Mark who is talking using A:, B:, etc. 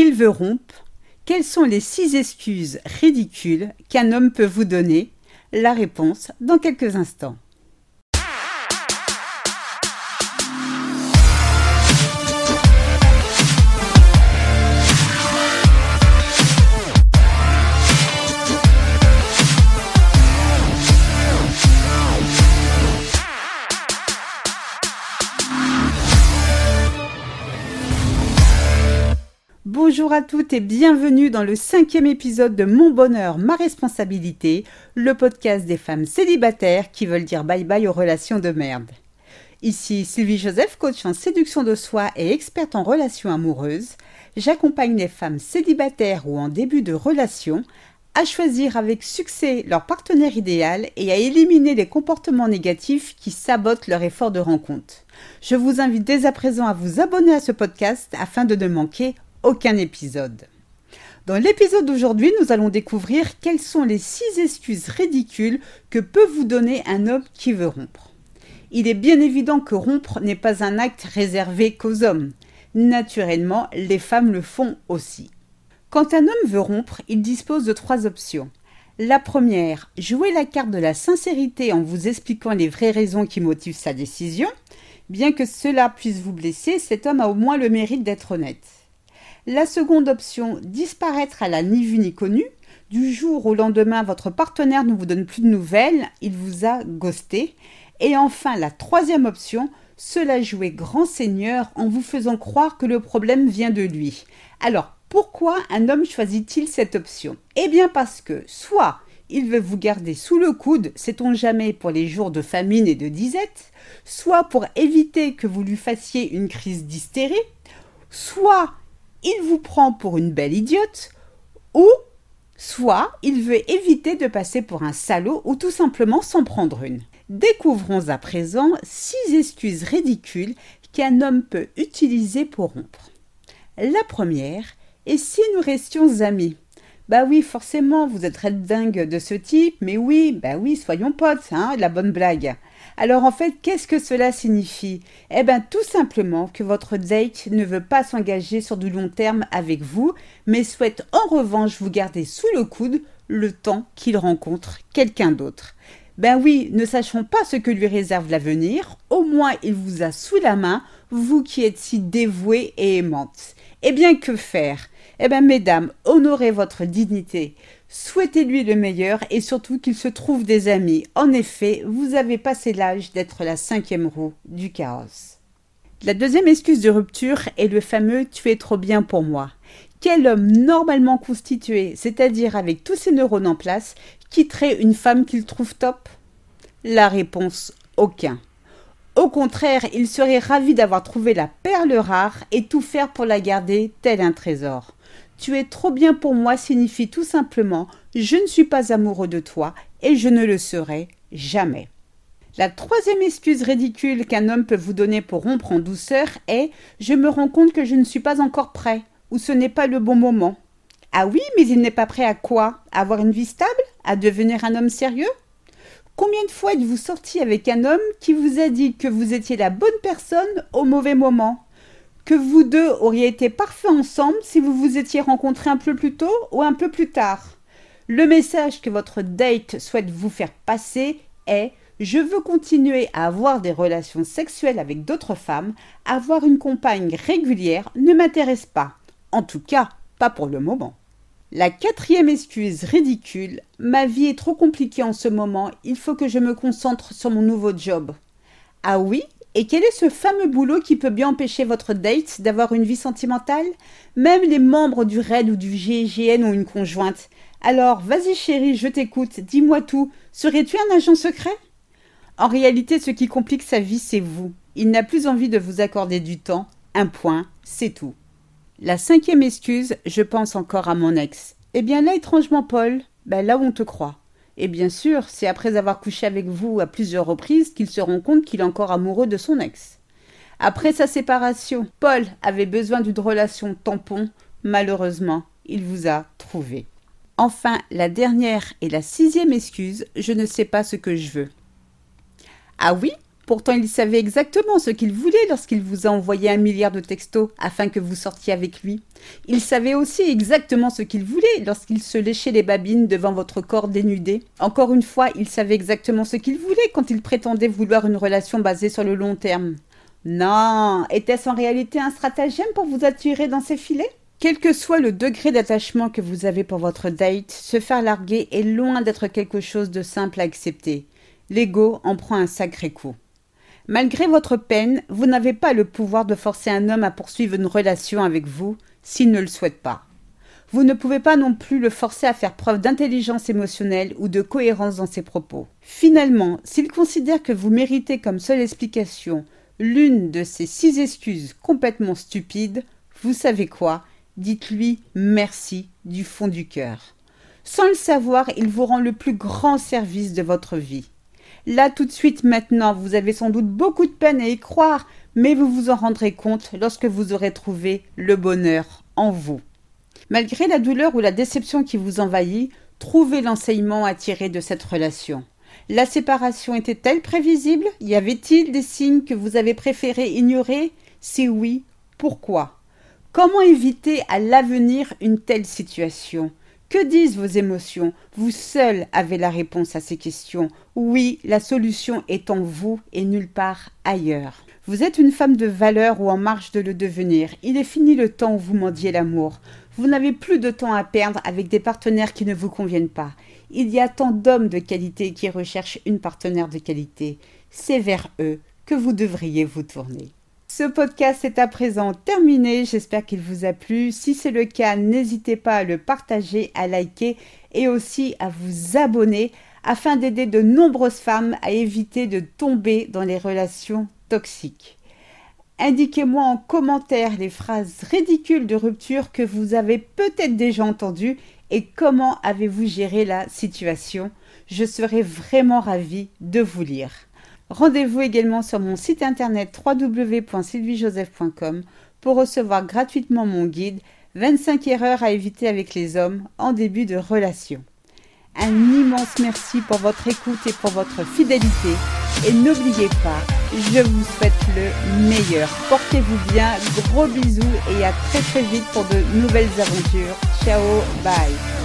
A: Il veut rompre. Quelles sont les six excuses ridicules qu'un homme peut vous donner? La réponse dans quelques instants. Bonjour à toutes et bienvenue dans le cinquième épisode de Mon bonheur, ma responsabilité, le podcast des femmes célibataires qui veulent dire bye bye aux relations de merde. Ici Sylvie Joseph, coach en séduction de soi et experte en relations amoureuses. J'accompagne les femmes célibataires ou en début de relation à choisir avec succès leur partenaire idéal et à éliminer les comportements négatifs qui sabotent leur effort de rencontre. Je vous invite dès à présent à vous abonner à ce podcast afin de ne manquer aucun épisode. Dans l'épisode d'aujourd'hui, nous allons découvrir quelles sont les six excuses ridicules que peut vous donner un homme qui veut rompre. Il est bien évident que rompre n'est pas un acte réservé qu'aux hommes. Naturellement, les femmes le font aussi. Quand un homme veut rompre, il dispose de trois options. La première, jouer la carte de la sincérité en vous expliquant les vraies raisons qui motivent sa décision. Bien que cela puisse vous blesser, cet homme a au moins le mérite d'être honnête. La seconde option, disparaître à la ni vue ni connue. Du jour au lendemain, votre partenaire ne vous donne plus de nouvelles, il vous a ghosté. Et enfin, la troisième option, cela jouer grand seigneur en vous faisant croire que le problème vient de lui. Alors, pourquoi un homme choisit-il cette option? Eh bien parce que soit il veut vous garder sous le coude, sait-on jamais, pour les jours de famine et de disette, soit pour éviter que vous lui fassiez une crise d'hystérie, soit il vous prend pour une belle idiote, ou soit il veut éviter de passer pour un salaud ou tout simplement s'en prendre une. Découvrons à présent six excuses ridicules qu'un homme peut utiliser pour rompre. La première, et si nous restions amis Bah oui, forcément, vous êtes dingue de ce type, mais oui, bah oui, soyons potes, hein, la bonne blague. Alors en fait, qu'est-ce que cela signifie? Eh bien tout simplement que votre date ne veut pas s'engager sur du long terme avec vous, mais souhaite en revanche vous garder sous le coude le temps qu'il rencontre quelqu'un d'autre. Ben oui, ne sachons pas ce que lui réserve l'avenir, au moins il vous a sous la main, vous qui êtes si dévouée et aimante. Eh bien que faire? Eh bien mesdames, honorez votre dignité. Souhaitez-lui le meilleur et surtout qu'il se trouve des amis. En effet, vous avez passé l'âge d'être la cinquième roue du chaos. La deuxième excuse de rupture est le fameux tu es trop bien pour moi. Quel homme normalement constitué, c'est-à-dire avec tous ses neurones en place, quitterait une femme qu'il trouve top? La réponse aucun. Au contraire, il serait ravi d'avoir trouvé la perle rare et tout faire pour la garder tel un trésor. Tu es trop bien pour moi signifie tout simplement je ne suis pas amoureux de toi et je ne le serai jamais. La troisième excuse ridicule qu'un homme peut vous donner pour rompre en douceur est je me rends compte que je ne suis pas encore prêt ou ce n'est pas le bon moment. Ah oui, mais il n'est pas prêt à quoi? Avoir une vie stable? À devenir un homme sérieux? Combien de fois êtes-vous sorti avec un homme qui vous a dit que vous étiez la bonne personne au mauvais moment? Que vous deux auriez été parfaits ensemble si vous vous étiez rencontrés un peu plus tôt ou un peu plus tard? Le message que votre date souhaite vous faire passer est je veux continuer à avoir des relations sexuelles avec d'autres femmes, avoir une compagne régulière ne m'intéresse pas. En tout cas, pas pour le moment. La quatrième excuse ridicule, ma vie est trop compliquée en ce moment, il faut que je me concentre sur mon nouveau job. Ah oui, et quel est ce fameux boulot qui peut bien empêcher votre date d'avoir une vie sentimentale? Même les membres du RAID ou du GIGN ont une conjointe. Alors, vas-y chérie, je t'écoute, dis-moi tout. Serais-tu un agent secret? En réalité, ce qui complique sa vie, c'est vous. Il n'a plus envie de vous accorder du temps. Un point, c'est tout. La cinquième excuse, je pense encore à mon ex. Eh bien là, étrangement, Paul, ben là où on te croit. Et bien sûr, c'est après avoir couché avec vous à plusieurs reprises qu'il se rend compte qu'il est encore amoureux de son ex. Après sa séparation, Paul avait besoin d'une relation tampon. Malheureusement, il vous a trouvé. Enfin, la dernière et la sixième excuse, je ne sais pas ce que je veux. Ah oui? Pourtant, il savait exactement ce qu'il voulait lorsqu'il vous a envoyé un milliard de textos afin que vous sortiez avec lui. Il savait aussi exactement ce qu'il voulait lorsqu'il se léchait les babines devant votre corps dénudé. Encore une fois, il savait exactement ce qu'il voulait quand il prétendait vouloir une relation basée sur le long terme. Non, était-ce en réalité un stratagème pour vous attirer dans ses filets? Quel que soit le degré d'attachement que vous avez pour votre date, se faire larguer est loin d'être quelque chose de simple à accepter. L'ego en prend un sacré coup. Malgré votre peine, vous n'avez pas le pouvoir de forcer un homme à poursuivre une relation avec vous s'il ne le souhaite pas. Vous ne pouvez pas non plus le forcer à faire preuve d'intelligence émotionnelle ou de cohérence dans ses propos. Finalement, s'il considère que vous méritez comme seule explication l'une de ces six excuses complètement stupides, vous savez quoi? Dites-lui merci du fond du cœur. Sans le savoir, il vous rend le plus grand service de votre vie. Là, tout de suite, maintenant, vous avez sans doute beaucoup de peine à y croire, mais vous vous en rendrez compte lorsque vous aurez trouvé le bonheur en vous. Malgré la douleur ou la déception qui vous envahit, trouvez l'enseignement à tirer de cette relation. La séparation était-elle prévisible? Y avait-il des signes que vous avez préféré ignorer? Si oui, pourquoi? Comment éviter à l'avenir une telle situation? Que disent vos émotions? Vous seul avez la réponse à ces questions. Oui, la solution est en vous et nulle part ailleurs. Vous êtes une femme de valeur ou en marche de le devenir. Il est fini le temps où vous mendiez l'amour. Vous n'avez plus de temps à perdre avec des partenaires qui ne vous conviennent pas. Il y a tant d'hommes de qualité qui recherchent une partenaire de qualité. C'est vers eux que vous devriez vous tourner. Ce podcast est à présent terminé. J'espère qu'il vous a plu. Si c'est le cas, n'hésitez pas à le partager, à liker et aussi à vous abonner afin d'aider de nombreuses femmes à éviter de tomber dans les relations toxiques. Indiquez-moi en commentaire les phrases ridicules de rupture que vous avez peut-être déjà entendues et comment avez-vous géré la situation. Je serai vraiment ravie de vous lire. Rendez-vous également sur mon site internet www.sylviejoseph.com pour recevoir gratuitement mon guide 25 erreurs à éviter avec les hommes en début de relation. Un immense merci pour votre écoute et pour votre fidélité. Et n'oubliez pas, je vous souhaite le meilleur. Portez-vous bien, gros bisous et à très très vite pour de nouvelles aventures. Ciao, bye.